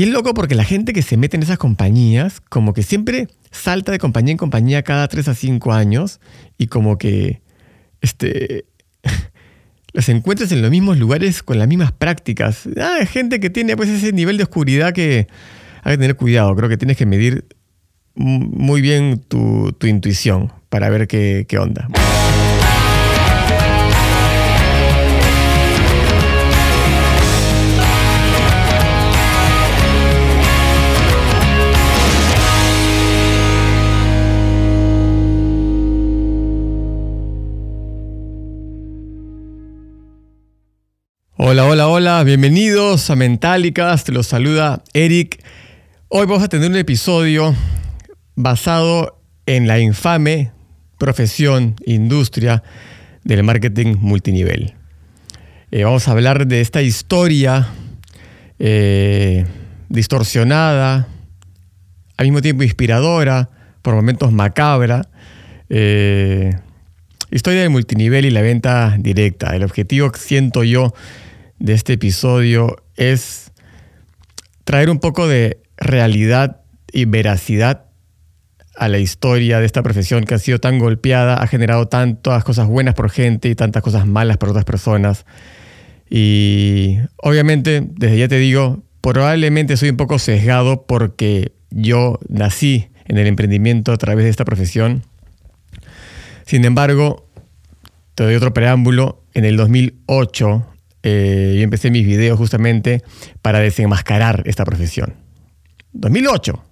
Y es loco porque la gente que se mete en esas compañías, como que siempre salta de compañía en compañía cada 3 a 5 años y como que este, los encuentras en los mismos lugares con las mismas prácticas. Ah, gente que tiene pues ese nivel de oscuridad que hay que tener cuidado. Creo que tienes que medir muy bien tu, intuición para ver qué, qué onda. Hola, hola, hola, bienvenidos a Mentálicas, te los saluda Eric. Hoy vamos a tener un episodio basado en la infame profesión, industria del marketing multinivel. Eh, vamos a hablar de esta historia eh, distorsionada, al mismo tiempo inspiradora, por momentos macabra. Eh, historia del multinivel y la venta directa. El objetivo, siento yo, de este episodio es traer un poco de realidad y veracidad a la historia de esta profesión que ha sido tan golpeada, ha generado tantas cosas buenas por gente y tantas cosas malas por otras personas. Y obviamente, desde ya te digo, probablemente soy un poco sesgado porque yo nací en el emprendimiento a través de esta profesión. Sin embargo, te doy otro preámbulo. En el 2008 eh, yo empecé mis videos justamente para desenmascarar esta profesión. 2008,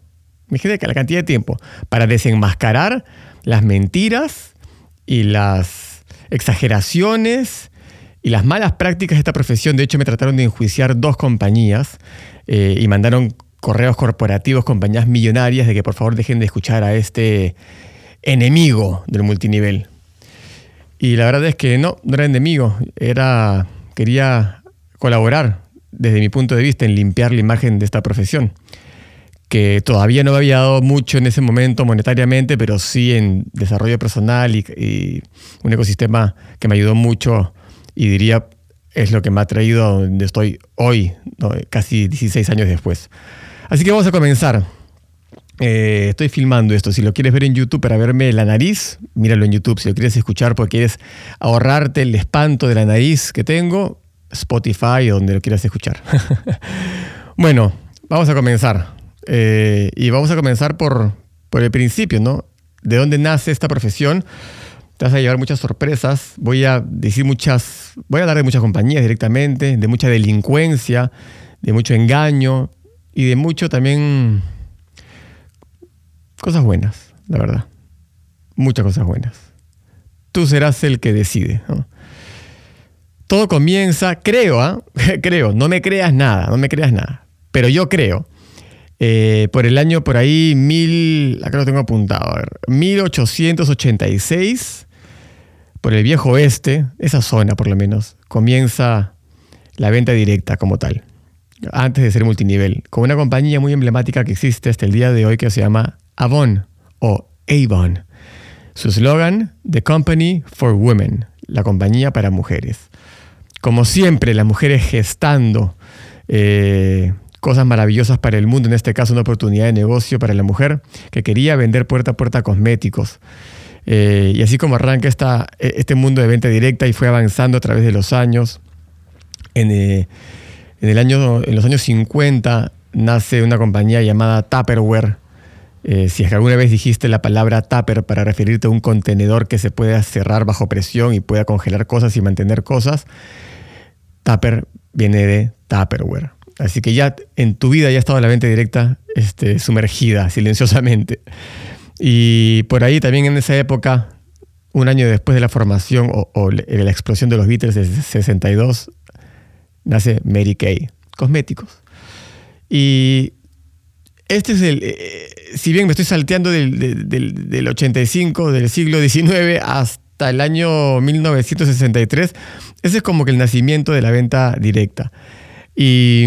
imagínate la cantidad de tiempo, para desenmascarar las mentiras y las exageraciones y las malas prácticas de esta profesión. De hecho, me trataron de enjuiciar dos compañías eh, y mandaron correos corporativos, compañías millonarias, de que por favor dejen de escuchar a este enemigo del multinivel. Y la verdad es que no, no era enemigo, era quería colaborar desde mi punto de vista en limpiar la imagen de esta profesión, que todavía no me había dado mucho en ese momento monetariamente, pero sí en desarrollo personal y, un ecosistema que me ayudó mucho y diría es lo que me ha traído a donde estoy hoy, casi 16 años después. Así que vamos a comenzar. Eh, estoy filmando esto. Si lo quieres ver en YouTube para verme la nariz, míralo en YouTube. Si lo quieres escuchar porque quieres ahorrarte el espanto de la nariz que tengo, Spotify o donde lo quieras escuchar. bueno, vamos a comenzar. Eh, y vamos a comenzar por, por el principio, ¿no? ¿De dónde nace esta profesión? Te vas a llevar muchas sorpresas. Voy a decir muchas, voy a hablar de muchas compañías directamente, de mucha delincuencia, de mucho engaño y de mucho también cosas buenas, la verdad. Muchas cosas buenas. Tú serás el que decide. Todo comienza, creo, ¿ah? creo, no me creas nada, no me creas nada, pero yo creo. Eh, por el año por ahí, mil, acá lo tengo apuntado, a ver, 1886, por el viejo oeste, esa zona por lo menos, comienza la venta directa como tal, antes de ser multinivel, con una compañía muy emblemática que existe hasta el día de hoy que se llama Avon o Avon. Su eslogan, The Company for Women, la compañía para mujeres. Como siempre, las mujeres gestando eh, cosas maravillosas para el mundo, en este caso una oportunidad de negocio para la mujer que quería vender puerta a puerta cosméticos. Eh, y así como arranca esta, e, este mundo de venta directa y fue avanzando a través de los años, en, eh, en, el año, en los años 50 nace una compañía llamada Tupperware, eh, si alguna vez dijiste la palabra tupper para referirte a un contenedor que se pueda cerrar bajo presión y pueda congelar cosas y mantener cosas, tupper viene de Tupperware. Así que ya en tu vida ya ha estado la venta directa este, sumergida silenciosamente. Y por ahí también en esa época, un año después de la formación o, o la explosión de los Beatles de 62, nace Mary Kay, cosméticos. Y este es el, eh, si bien me estoy salteando del, del, 85, del siglo XIX hasta el año 1963, ese es como que el nacimiento de la venta directa. Y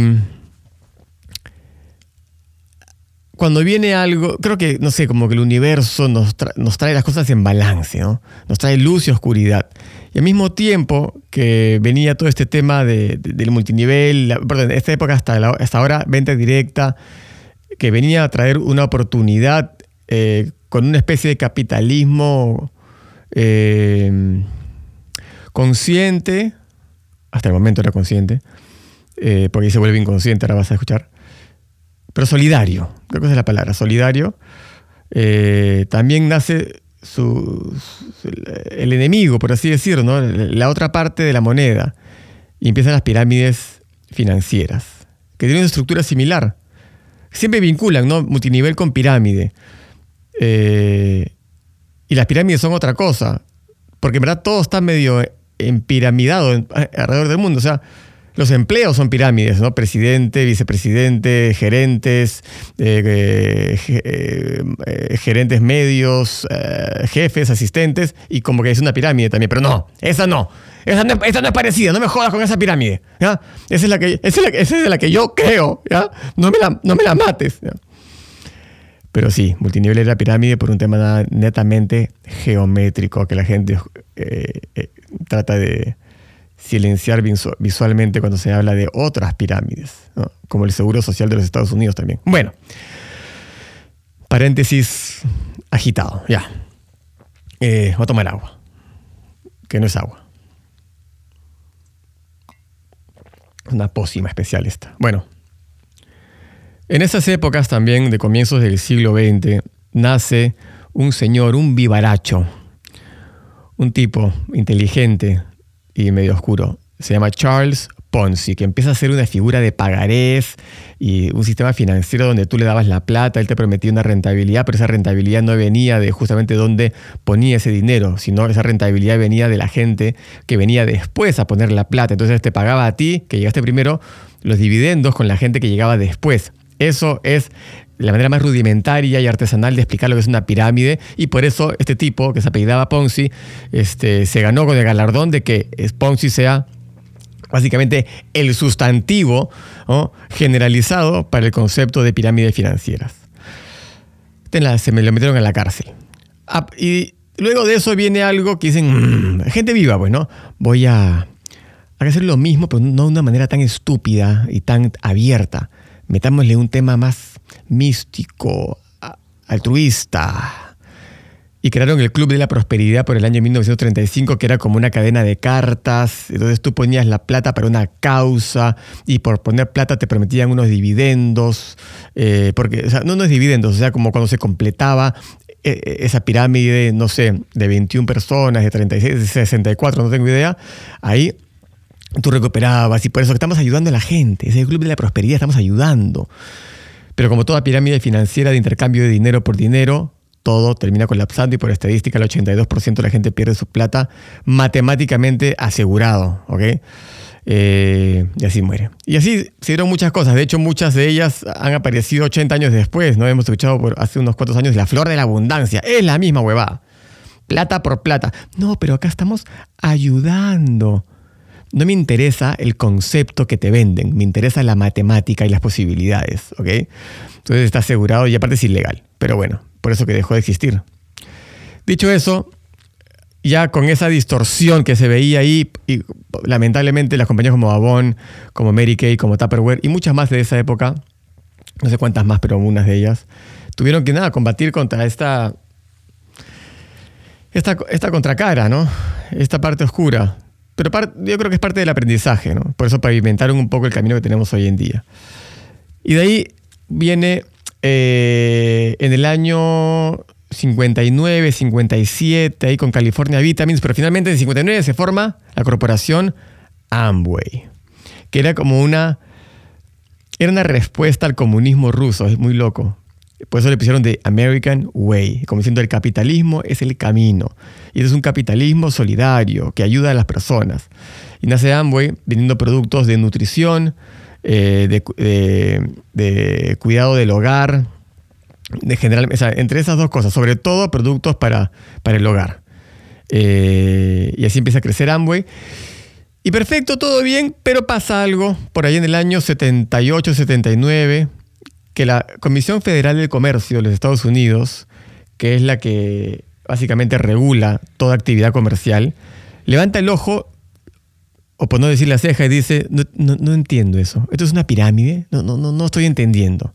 cuando viene algo, creo que, no sé, como que el universo nos, nos trae las cosas en balance, ¿no? Nos trae luz y oscuridad. Y al mismo tiempo que venía todo este tema de, del multinivel, perdón, de esta época hasta, hasta ahora, venta directa, que venía a traer una oportunidad eh, con una especie de capitalismo eh, consciente, hasta el momento era consciente, eh, porque se vuelve inconsciente, ahora vas a escuchar, pero solidario, creo que esa es la palabra, solidario. También nace su, el enemigo, por así decirlo, ¿no? la otra parte de la moneda, y empiezan las pirámides financieras, que tienen una estructura similar. Siempre vinculan, ¿no? Multinivel con pirámide. Eh, y las pirámides son otra cosa, porque en verdad todo está medio empiramidado alrededor del mundo. O sea, los empleos son pirámides, ¿no? Presidente, vicepresidente, gerentes, eh, eh, eh, gerentes medios, jefes, asistentes, y como que es una pirámide también. Pero no, esa no. Esa no, esa no es parecida, no me jodas con esa pirámide. ¿ya? Esa, es la que, esa, es la, que yo creo, ¿ya? No me la, no me la mates. Pero sí, multinivel era pirámide por un tema netamente geométrico que la gente trata de, silenciar visualmente cuando se habla de otras pirámides, como el Seguro Social de los Estados Unidos también. Bueno, paréntesis agitado, ya. Eh, voy a tomar agua, que no es agua. Una pócima especial esta. Bueno, en esas épocas también, de comienzos del siglo XX, nace un señor, un vivaracho, un tipo inteligente, y medio oscuro. Se llama Charles Ponzi, que empieza a ser una figura de pagarés y un sistema financiero donde tú le dabas la plata, él te prometía una rentabilidad, pero esa rentabilidad no venía de justamente donde ponía ese dinero, sino esa rentabilidad venía de la gente que venía después a poner la plata. Entonces te pagaba a ti, que llegaste primero, los dividendos con la gente que llegaba después. Eso es la manera más rudimentaria y artesanal de explicar lo que es una pirámide y por eso este tipo que se apellidaba Ponzi este, se ganó con el galardón de que Ponzi sea básicamente el sustantivo generalizado para el concepto de pirámides financieras. Se me lo metieron en la cárcel. Ah, y luego de eso viene algo que dicen, mm, gente viva, pues, ¿no? Voy a, a hacer lo mismo, pero no de una manera tan estúpida y tan abierta. Metámosle un tema más místico, altruista. Y crearon el Club de la Prosperidad por el año 1935, que era como una cadena de cartas. Entonces tú ponías la plata para una causa y por poner plata te prometían unos dividendos. Eh, porque, no, no es dividendos, o sea, como cuando se completaba eh, eh, esa pirámide, no sé, de 21 personas, de 36, de 64, no tengo idea. Ahí tú recuperabas y por eso estamos ayudando a la gente. Es el Club de la Prosperidad, estamos ayudando. Pero como toda pirámide financiera de intercambio de dinero por dinero, todo termina colapsando y por estadística el 82% de la gente pierde su plata matemáticamente asegurado, ¿ok? Eh, y así muere. Y así se dieron muchas cosas. De hecho, muchas de ellas han aparecido 80 años después. No hemos escuchado por hace unos cuantos años la flor de la abundancia. Es la misma huevada. Plata por plata. No, pero acá estamos ayudando. No me interesa el concepto que te venden, me interesa la matemática y las posibilidades, ¿ok? Entonces está asegurado y aparte es ilegal, pero bueno, por eso que dejó de existir. Dicho eso, ya con esa distorsión que se veía ahí, y lamentablemente las compañías como Avon, como Mary Kay, como Tupperware y muchas más de esa época, no sé cuántas más, pero algunas de ellas, tuvieron que nada, combatir contra esta, esta, esta contracara, ¿no? Esta parte oscura pero yo creo que es parte del aprendizaje, ¿no? Por eso pavimentaron un poco el camino que tenemos hoy en día. Y de ahí viene eh, en el año 59, 57, ahí con California Vitamins, pero finalmente en 59 se forma la corporación Amway, que era como una, era una respuesta al comunismo ruso, es muy loco. Por eso le pusieron de American Way, como diciendo el capitalismo es el camino. Y es un capitalismo solidario que ayuda a las personas. Y nace Amway vendiendo productos de nutrición, eh, de, cuidado del hogar, de general, entre esas dos cosas, sobre todo productos para, para el hogar. Eh, y así empieza a crecer Amway. Y perfecto, todo bien, pero pasa algo por ahí en el año 78, 79, que la Comisión Federal del Comercio de los Estados Unidos, que es la que básicamente regula toda actividad comercial, levanta el ojo, o por no decir la ceja, y dice, no, entiendo eso. ¿Esto es una pirámide? No, no, no, no estoy entendiendo.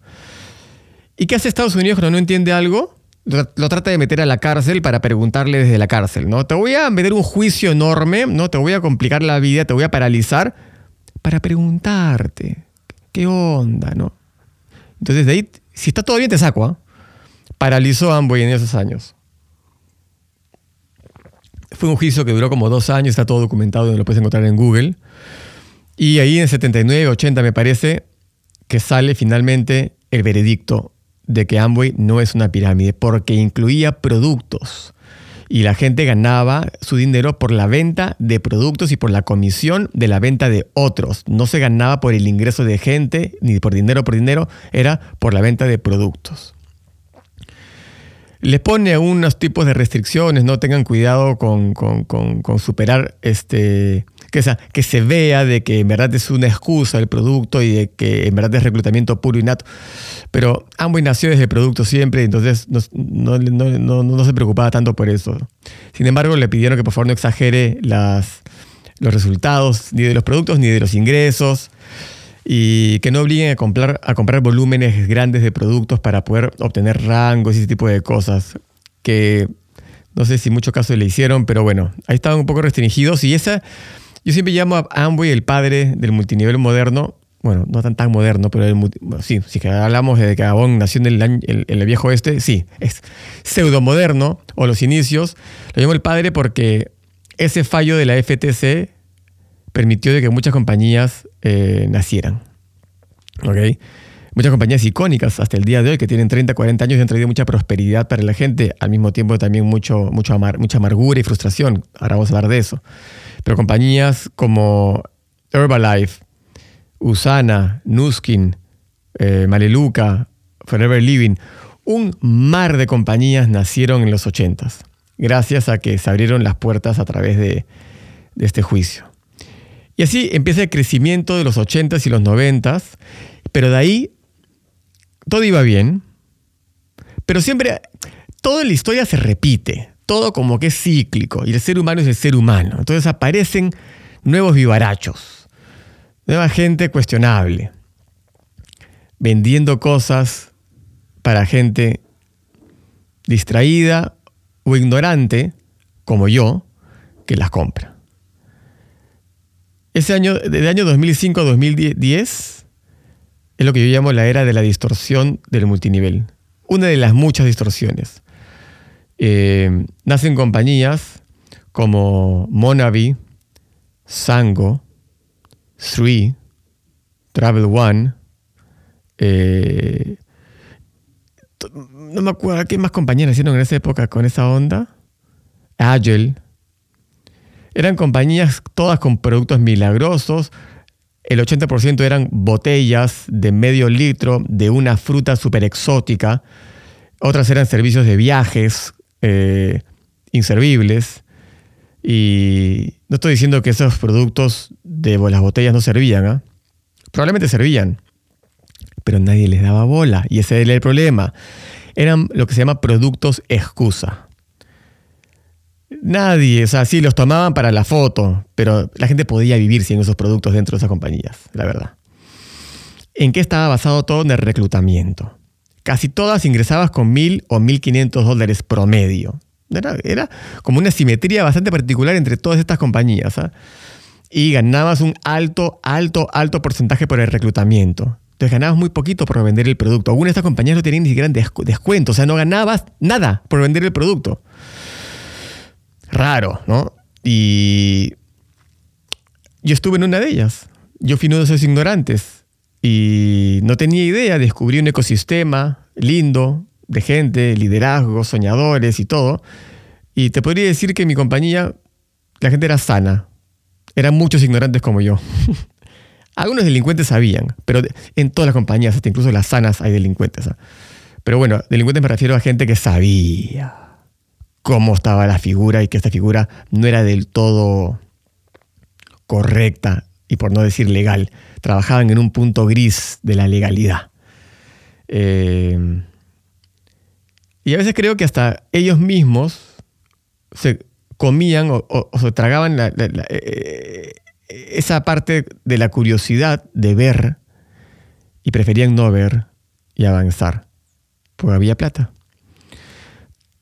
¿Y qué hace Estados Unidos cuando no entiende algo? Lo trata de meter a la cárcel para preguntarle desde la cárcel, ¿no? Te voy a meter un juicio enorme, ¿no? Te voy a complicar la vida, te voy a paralizar para preguntarte, ¿qué onda, no? Entonces de ahí, si está todo bien, te saco, ¿ah? Paralizó a Amway en esos años. Fue un juicio que duró como dos años, está todo documentado, lo puedes encontrar en Google. Y ahí en 79, 80 me parece que sale finalmente el veredicto de que Amway no es una pirámide porque incluía productos y la gente ganaba su dinero por la venta de productos y por la comisión de la venta de otros. No se ganaba por el ingreso de gente ni por dinero por dinero, era por la venta de productos les pone unos tipos de restricciones, no tengan cuidado con, superar este, que, que se vea de que en verdad es una excusa el producto y de que en verdad es reclutamiento puro y nato. Pero Amway nació desde el producto siempre, entonces no, no, se preocupaba tanto por eso. Sin embargo, le pidieron que por favor no exagere las, los resultados ni de los productos ni de los ingresos y que no obliguen a comprar, a comprar volúmenes grandes de productos para poder obtener rangos y ese tipo de cosas. Que no sé si mucho caso le hicieron, pero bueno, ahí estaban un poco restringidos. Y esa, yo siempre llamo a Amway el padre del multinivel moderno. Bueno, no tan tan moderno, pero el, sí, si hablamos de que Gabón nació en el, el, viejo oeste, sí, es pseudo moderno, o los inicios. Lo llamo el padre porque ese fallo de la FTC permitió de que muchas compañías eh, nacieran. Muchas compañías icónicas hasta el día de hoy que tienen 30, 40 años y han traído mucha prosperidad para la gente, al mismo tiempo también mucho, mucho mucha amargura y frustración. Ahora vamos a hablar de eso. Pero compañías como Herbalife, Usana, Nuskin, eh, Maleluca, Forever Living, un mar de compañías nacieron en los 80s, gracias a que se abrieron las puertas a través de este juicio. Y así empieza el crecimiento de los 80s y los 90s, pero de ahí todo iba bien, pero siempre, toda la historia se repite, todo como que es cíclico, y el ser humano es el ser humano. Entonces aparecen nuevos vivarachos, nueva gente cuestionable, vendiendo cosas para gente distraída o ignorante, como yo, que las compra. Ese año, de año 2005 a 2010, es lo que yo llamo la era de la distorsión del multinivel. Una de las muchas distorsiones. Eh, nacen compañías como Monavi, Sango, Three, Travel One, eh, no me acuerdo qué más compañías nacieron en esa época con esa onda. Agile, eran compañías todas con productos milagrosos. El 80% eran botellas de medio litro de una fruta súper exótica. Otras eran servicios de viajes eh, inservibles. Y no estoy diciendo que esos productos de las botellas no servían. ¿ah? Probablemente servían. Pero nadie les daba bola. Y ese era el problema. Eran lo que se llama productos excusa. Nadie, o sea, sí, los tomaban para la foto, pero la gente podía vivir sin esos productos dentro de esas compañías, la verdad. ¿En qué estaba basado todo? En el reclutamiento. Casi todas ingresabas con mil o mil quinientos dólares promedio. Era, como una simetría bastante particular entre todas estas compañías. ¿ah? Y ganabas un alto, alto, alto porcentaje por el reclutamiento. Entonces ganabas muy poquito por vender el producto. Algunas de estas compañías no tenían ni siquiera descuento, o sea, no ganabas nada por vender el producto raro, ¿no? Y yo estuve en una de ellas. Yo fui uno de esos ignorantes y no tenía idea, descubrí un ecosistema lindo de gente, liderazgo, soñadores y todo. Y te podría decir que en mi compañía la gente era sana. Eran muchos ignorantes como yo. Algunos delincuentes sabían, pero en todas las compañías, hasta incluso las sanas, hay delincuentes. ¿ah? Pero bueno, delincuentes me refiero a gente que sabía cómo estaba la figura y que esta figura no era del todo correcta y por no decir legal. Trabajaban en un punto gris de la legalidad. Eh, y a veces creo que hasta ellos mismos se comían o, se tragaban eh, esa parte de la curiosidad de ver y preferían no ver y avanzar, porque había plata.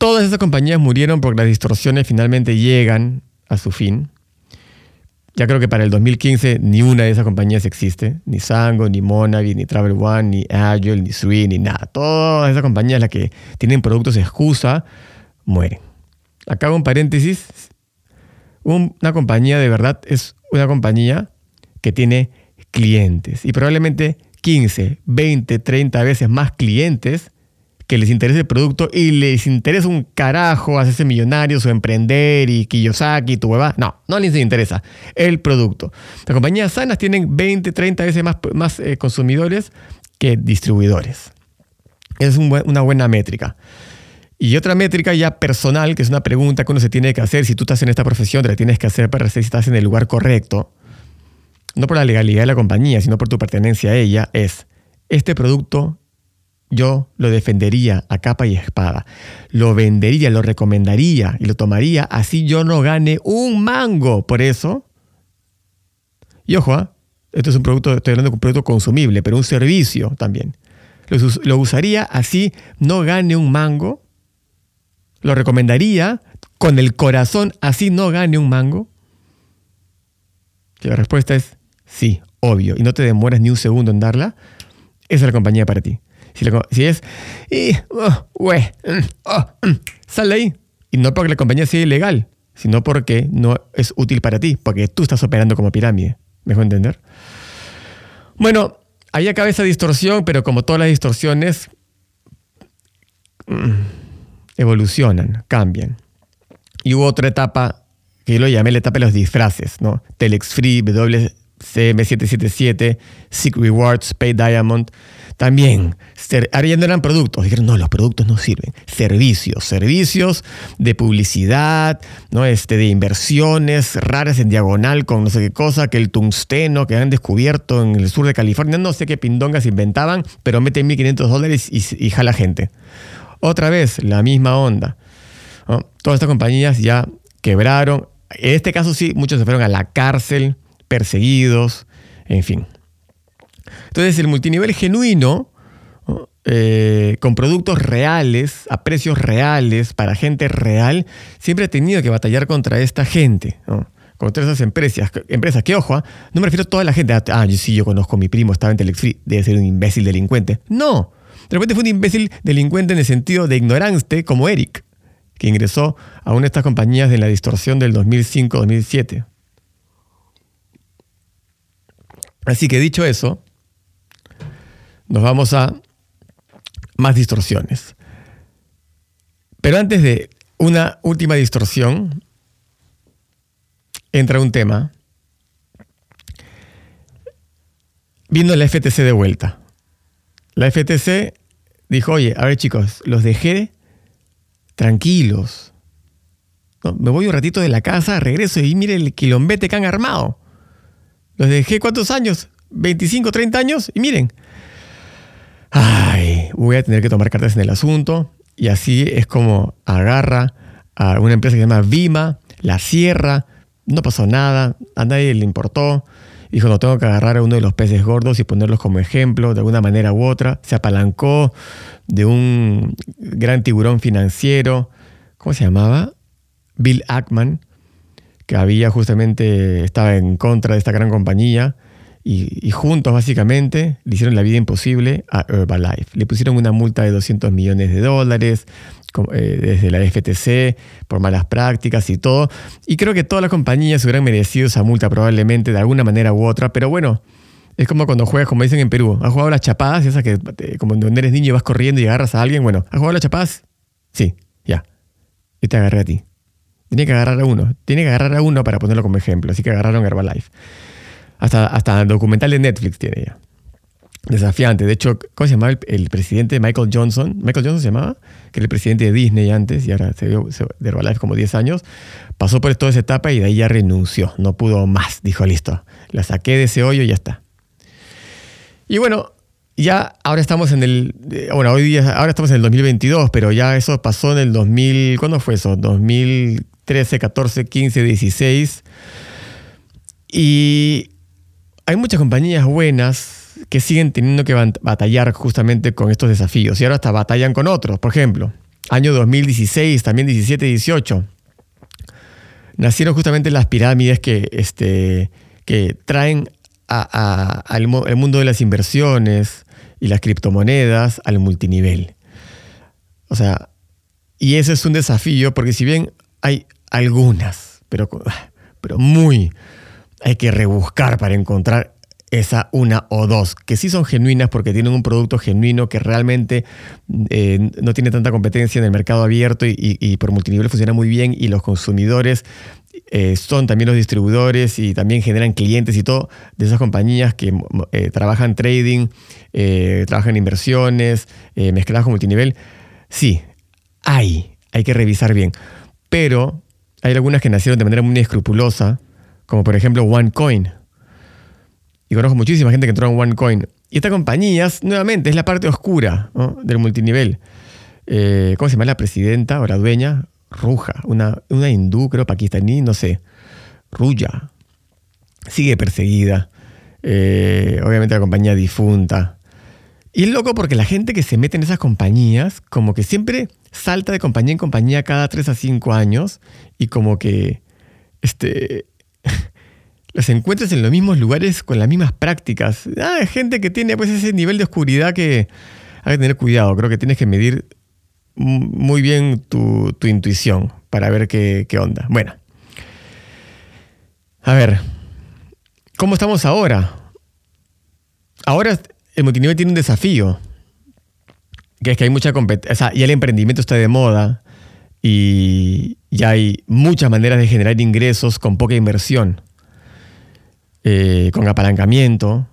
Todas esas compañías murieron porque las distorsiones finalmente llegan a su fin. Ya creo que para el 2015 ni una de esas compañías existe, ni Sango, ni Monavi, ni Travel One, ni Agile, ni Sui, ni nada. Todas esas compañías las que tienen productos excusa mueren. Acá un paréntesis. una compañía de verdad es una compañía que tiene clientes y probablemente 15, 20, 30 veces más clientes que les interese el producto y les interesa un carajo hacerse millonarios o emprender y Kiyosaki, tu hueva. No, no les interesa el producto. Las compañías sanas tienen 20, 30 veces más, más eh, consumidores que distribuidores. Es una buena métrica. Y otra métrica ya personal, que es una pregunta que uno se tiene que hacer, si tú estás en esta profesión, te la tienes que hacer para ver si estás en el lugar correcto no por la legalidad de la compañía, sino por tu pertenencia a ella, es, este producto yo lo defendería a capa y espada. Lo vendería, lo recomendaría y lo tomaría así yo no gane un mango por eso. Y ojo, ¿ah? esto es un producto, estoy hablando de un producto consumible, pero un servicio también. Lo, lo usaría así no gane un mango. Lo recomendaría con el corazón así no gane un mango. Y la respuesta es Sí, obvio. Y no te demoras ni un segundo en darla. Esa es la compañía para ti. Si, es, y, oh, mm, oh, mm, sale ahí. Y no porque la compañía sea ilegal, sino porque no es útil para ti, porque tú estás operando como pirámide. ¿Me entender? Bueno, ahí acaba esa distorsión, pero como todas las distorsiones, mm, evolucionan, cambian. Y hubo otra etapa que yo lo llamé la etapa de los disfraces, ¿no? Telex Free, W CM777, Secret Rewards, Pay Diamond. También, ahora no eran productos. Dijeron, no, los productos no sirven. Servicios, servicios de publicidad, ¿no? este, de inversiones raras en diagonal con no sé qué cosa, que el tungsteno que han descubierto en el sur de California. No sé qué pindongas inventaban, pero meten 1.500 dólares y, jala gente. Otra vez, la misma onda. Todas estas compañías ya quebraron. En este caso sí, muchos se fueron a la cárcel perseguidos, en fin. Entonces el multinivel genuino, eh, con productos reales, a precios reales, para gente real, siempre ha tenido que batallar contra esta gente. contra esas empresas, empresas que ojo, ¿ah? no me refiero a toda la gente, ah, yo sí, yo conozco a mi primo, estaba en Telex Free, debe ser un imbécil delincuente. No, de repente fue un imbécil delincuente en el sentido de ignorante como Eric, que ingresó a una de estas compañías de la distorsión del 2005-2007. Así que dicho eso, nos vamos a más distorsiones. Pero antes de una última distorsión, entra un tema. Vino la FTC de vuelta. La FTC dijo, oye, a ver chicos, los dejé tranquilos. me voy un ratito de la casa, regreso y mire el quilombete que han armado. Los dejé cuántos años? 25, 30 años y miren. Ay, voy a tener que tomar cartas en el asunto. Y así es como agarra a una empresa que se llama Vima, la cierra, no pasó nada, a nadie le importó. Dijo, no, tengo que agarrar a uno de los peces gordos y ponerlos como ejemplo de alguna manera u otra. Se apalancó de un gran tiburón financiero, ¿cómo se llamaba? Bill Ackman, que había justamente, estaba en contra de esta gran compañía y, juntos básicamente le hicieron la vida imposible a Herbalife. Le pusieron una multa de 200 millones de dólares eh, desde la FTC por malas prácticas y todo. Y creo que todas las compañías hubieran merecido esa multa probablemente de alguna manera u otra, pero bueno. Es como cuando juegas, como dicen en Perú, ¿has jugado las chapadas? Esas que, como cuando eres niño vas corriendo y agarras a alguien. Bueno, ¿has jugado las chapadas? Sí, ya. Y te agarré a ti. Tiene que agarrar a uno. Tiene que agarrar a uno para ponerlo como ejemplo. Así que agarraron Herbalife. Hasta, hasta documental de Netflix tiene ya. Desafiante. De hecho, ¿cómo se llamaba el, presidente Michael Johnson? Michael Johnson se llamaba, que era el presidente de Disney antes y ahora se dio de Herbalife como 10 años. Pasó por toda esa etapa y de ahí ya renunció. No pudo más. Dijo, listo, la saqué de ese hoyo y ya está. Y bueno, ya ahora estamos en el, bueno, hoy día, ahora estamos en el 2022, pero ya eso pasó en el 2000, ¿cuándo fue eso? 2013, 14, 15, 16. Y hay muchas compañías buenas que siguen teniendo que batallar justamente con estos desafíos y ahora hasta batallan con otros. Por ejemplo, año 2016, también 17, 18, nacieron justamente las pirámides que, este, traen al mundo de las inversiones y las criptomonedas al multinivel. O sea, y ese es un desafío porque si bien hay algunas, pero muy, hay que rebuscar para encontrar esa una o dos, que sí son genuinas porque tienen un producto genuino que realmente eh, no tiene tanta competencia en el mercado abierto y, por multinivel funciona muy bien y los consumidores eh, son también los distribuidores y también generan clientes y todo de esas compañías que eh, trabajan trading, trabajan inversiones, mezcladas con multinivel. Sí, hay, hay que revisar bien. Pero hay algunas que nacieron de manera muy escrupulosa, como por ejemplo OneCoin y conozco muchísima gente que entró en OneCoin. Y esta compañía, nuevamente, es la parte oscura del multinivel. Eh, ¿Cómo se llama la presidenta o la dueña? Ruja, una, una hindú, creo, pakistaní, no sé. Ruya. Sigue perseguida. Eh, obviamente la compañía difunta. Y es loco porque la gente que se mete en esas compañías, como que siempre salta de compañía en compañía cada 3 a 5 años y como que este, los encuentras en los mismos lugares con las mismas prácticas. Ah, gente que tiene pues ese nivel de oscuridad que hay que tener cuidado. Creo que tienes que medir muy bien tu, intuición para ver qué, onda. Bueno. A ver. ¿Cómo estamos ahora? Ahora el multinivel tiene un desafío. Que es que hay mucha competencia. O sea, ya el emprendimiento está de moda. Y ya hay muchas maneras de generar ingresos con poca inversión. Eh, con apalancamiento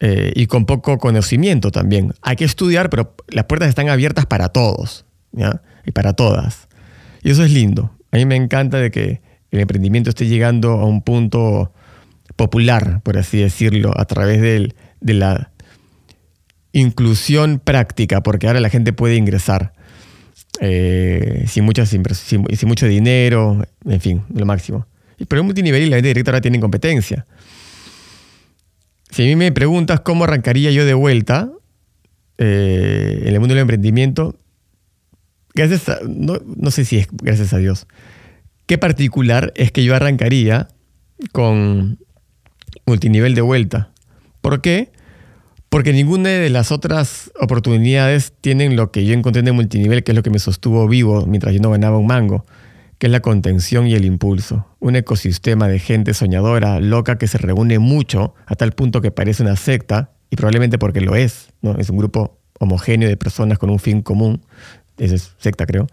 eh, y con poco conocimiento también. Hay que estudiar, pero las puertas están abiertas para todos y para todas. Y eso es lindo. A mí me encanta de que el emprendimiento esté llegando a un punto popular, por así decirlo, a través de la inclusión práctica, porque ahora la gente puede ingresar eh, sin, muchas sin, sin, mucho dinero, en fin, lo máximo. Pero en multinivel y la venta directa ahora competencia. Si a mí me preguntas cómo arrancaría yo de vuelta eh, en el mundo del emprendimiento, gracias a, no, no, sé si es gracias a Dios, qué particular es que yo arrancaría con multinivel de vuelta. ¿Por qué? Porque ninguna de las otras oportunidades tienen lo que yo encontré en el multinivel, que es lo que me sostuvo vivo mientras yo no ganaba un mango que es la contención y el impulso. Un ecosistema de gente soñadora, loca, que se reúne mucho a tal punto que parece una secta, y probablemente porque lo es, ¿no? Es un grupo homogéneo de personas con un fin común. Esa es secta, creo.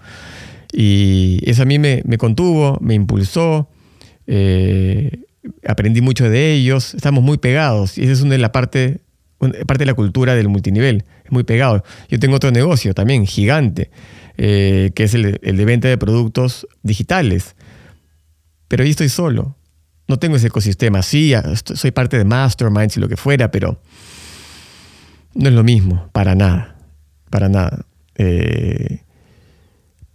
Y eso a mí me, contuvo, me impulsó, eh, aprendí mucho de ellos, estamos muy pegados, y esa es una de la parte, parte de la cultura del multinivel, es muy pegado. Yo tengo otro negocio también, gigante eh, que es el, de venta de productos digitales. Pero ahí estoy solo. No tengo ese ecosistema. Sí, soy parte de masterminds y lo que fuera, pero no es lo mismo, para nada. Para nada. Eh,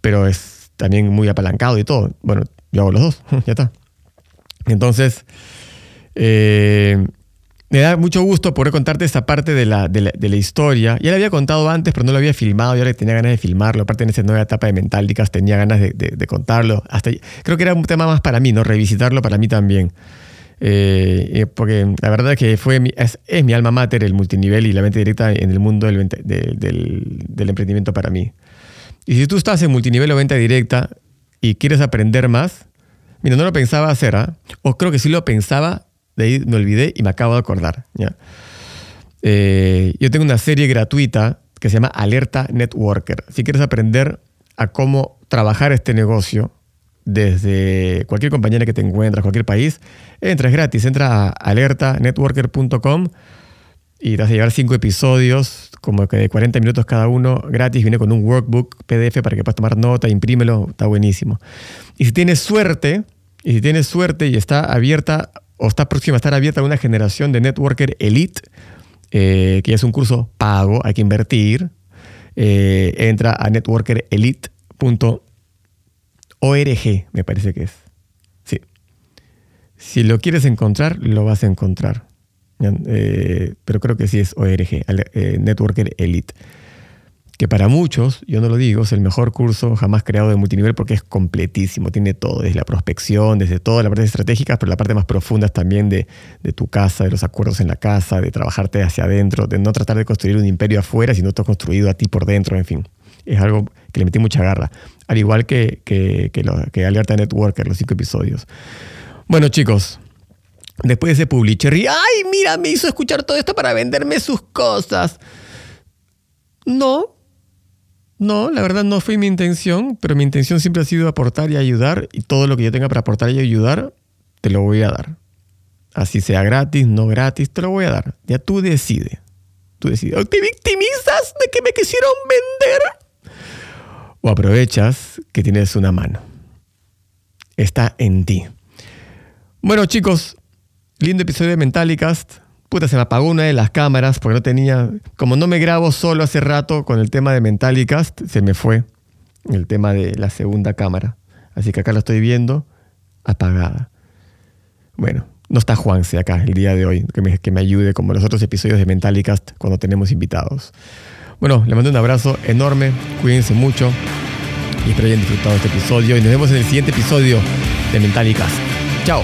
pero es también muy apalancado y todo. Bueno, yo hago los dos, ya está. Entonces, eh, me da mucho gusto poder contarte esta parte de la, de la, historia. Ya la había contado antes, pero no lo había filmado y ahora tenía ganas de filmarlo. Aparte, en esa nueva etapa de Mentálicas tenía ganas de, contarlo. Hasta, creo que era un tema más para mí, ¿no? Revisitarlo para mí también. Eh, eh, porque la verdad es que fue es, mi alma mater el multinivel y la venta directa en el mundo del, del, del emprendimiento para mí. Y si tú estás en multinivel o venta directa y quieres aprender más, mira, no lo pensaba hacer, ¿ah? o creo que sí lo pensaba de ahí me olvidé y me acabo de acordar. Eh, yo tengo una serie gratuita que se llama Alerta Networker. Si quieres aprender a cómo trabajar este negocio desde cualquier compañera que te encuentres, cualquier país, entra, es gratis. Entra a alertanetworker.com y te vas a llevar cinco episodios, como que de 40 minutos cada uno, gratis. Viene con un workbook PDF para que puedas tomar nota, imprímelo, está buenísimo. Y si tienes suerte, y si tienes suerte y está abierta o está próxima a estar abierta una generación de networker elite, eh, que es un curso pago, hay que invertir. Eh, entra a networkerelite.org, me parece que es. Sí. Si lo quieres encontrar, lo vas a encontrar. Eh, pero creo que sí es ORG, Networker Elite que para muchos, yo no lo digo, es el mejor curso jamás creado de multinivel porque es completísimo, tiene todo, desde la prospección, desde toda la parte estratégica, pero la parte más profunda también de, tu casa, de los acuerdos en la casa, de trabajarte hacia adentro, de no tratar de construir un imperio afuera, sino todo construido a ti por dentro, en fin. Es algo que le metí mucha garra, al igual que, que, que, Alerta Networker, los cinco episodios. Bueno chicos, después de ese publisher, y ¡ay, mira, me hizo escuchar todo esto para venderme sus cosas! No, no, la verdad no fue mi intención, pero mi intención siempre ha sido aportar y ayudar y todo lo que yo tenga para aportar y ayudar, te lo voy a dar. Así sea gratis, no gratis, te lo voy a dar. Ya tú decides. Tú decides. ¿Te victimizas de que me quisieron vender? O aprovechas que tienes una mano. Está en ti. Bueno chicos, lindo episodio de Mentalicast. Puta, se me apagó una de las cámaras porque no tenía. Como no me grabo solo hace rato con el tema de Mentalicast, se me fue el tema de la segunda cámara. Así que acá lo estoy viendo apagada. Bueno, no está Juanse acá el día de hoy, que me, que me ayude como los otros episodios de Mentalicast cuando tenemos invitados. Bueno, le mando un abrazo enorme, cuídense mucho y espero hayan disfrutado este episodio y nos vemos en el siguiente episodio de Mentalicast. Chao.